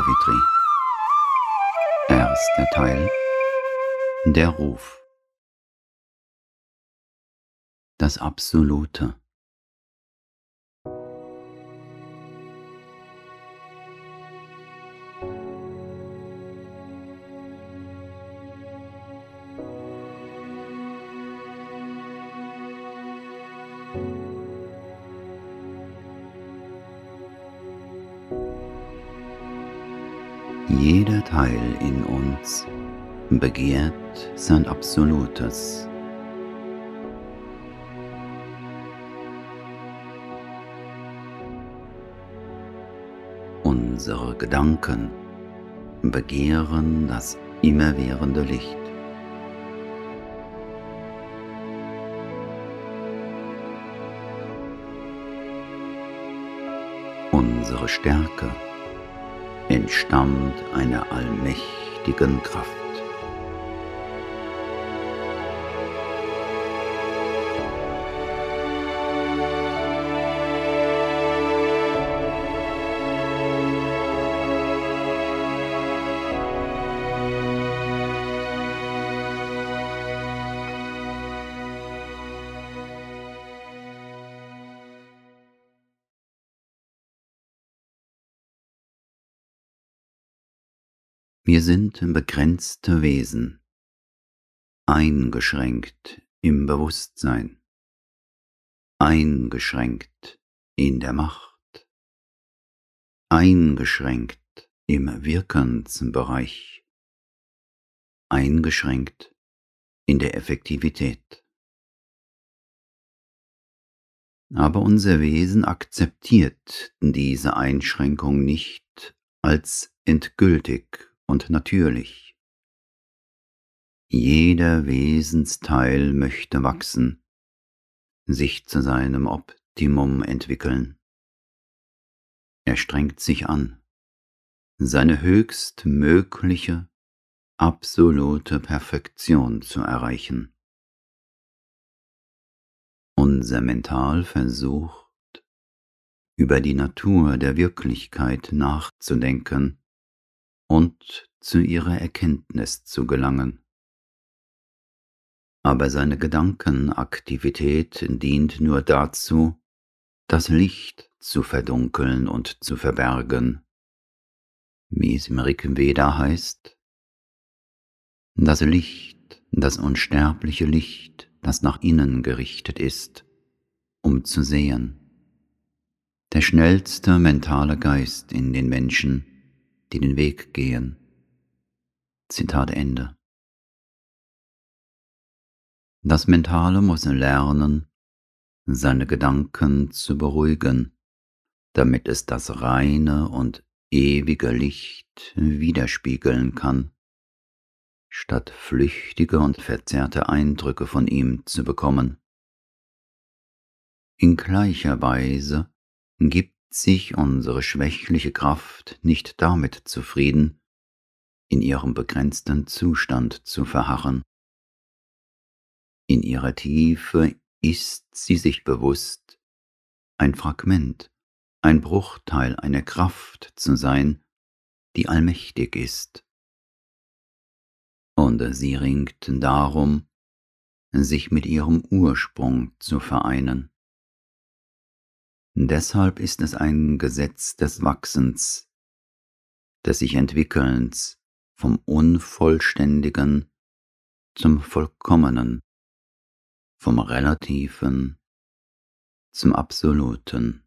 Savitri. Erster Teil. Der Ruf. Das Absolute Jeder Teil in uns begehrt sein Absolutes. Unsere Gedanken begehren das immerwährende Licht. Unsere Stärke entstammt einer allmächtigen Kraft. Wir sind begrenzte Wesen, eingeschränkt im Bewusstsein, eingeschränkt in der Macht, eingeschränkt im Wirkensbereich, eingeschränkt in der Effektivität. Aber unser Wesen akzeptiert diese Einschränkung nicht als endgültig und natürlich. Jeder Wesensteil möchte wachsen, sich zu seinem Optimum entwickeln. Er strengt sich an, seine höchstmögliche, absolute Perfektion zu erreichen. Unser Mental versucht, über die Natur der Wirklichkeit nachzudenken und zu ihrer Erkenntnis zu gelangen. Aber seine Gedankenaktivität dient nur dazu, das Licht zu verdunkeln und zu verbergen, wie es im Rig Veda heißt, das Licht, das unsterbliche Licht, das nach innen gerichtet ist, um zu sehen. Der schnellste mentale Geist in den Menschen, die den Weg gehen. Zitat Ende. Das Mentale muss lernen, seine Gedanken zu beruhigen, damit es das reine und ewige Licht widerspiegeln kann, statt flüchtige und verzerrte Eindrücke von ihm zu bekommen. In gleicher Weise gibt sich unsere schwächliche Kraft nicht damit zufrieden, in ihrem begrenzten Zustand zu verharren. In ihrer Tiefe ist sie sich bewusst, ein Fragment, ein Bruchteil einer Kraft zu sein, die allmächtig ist. Und sie ringt darum, sich mit ihrem Ursprung zu vereinen. Deshalb ist es ein Gesetz des Wachsens, des sich Entwickelns vom Unvollständigen zum Vollkommenen, vom Relativen zum Absoluten.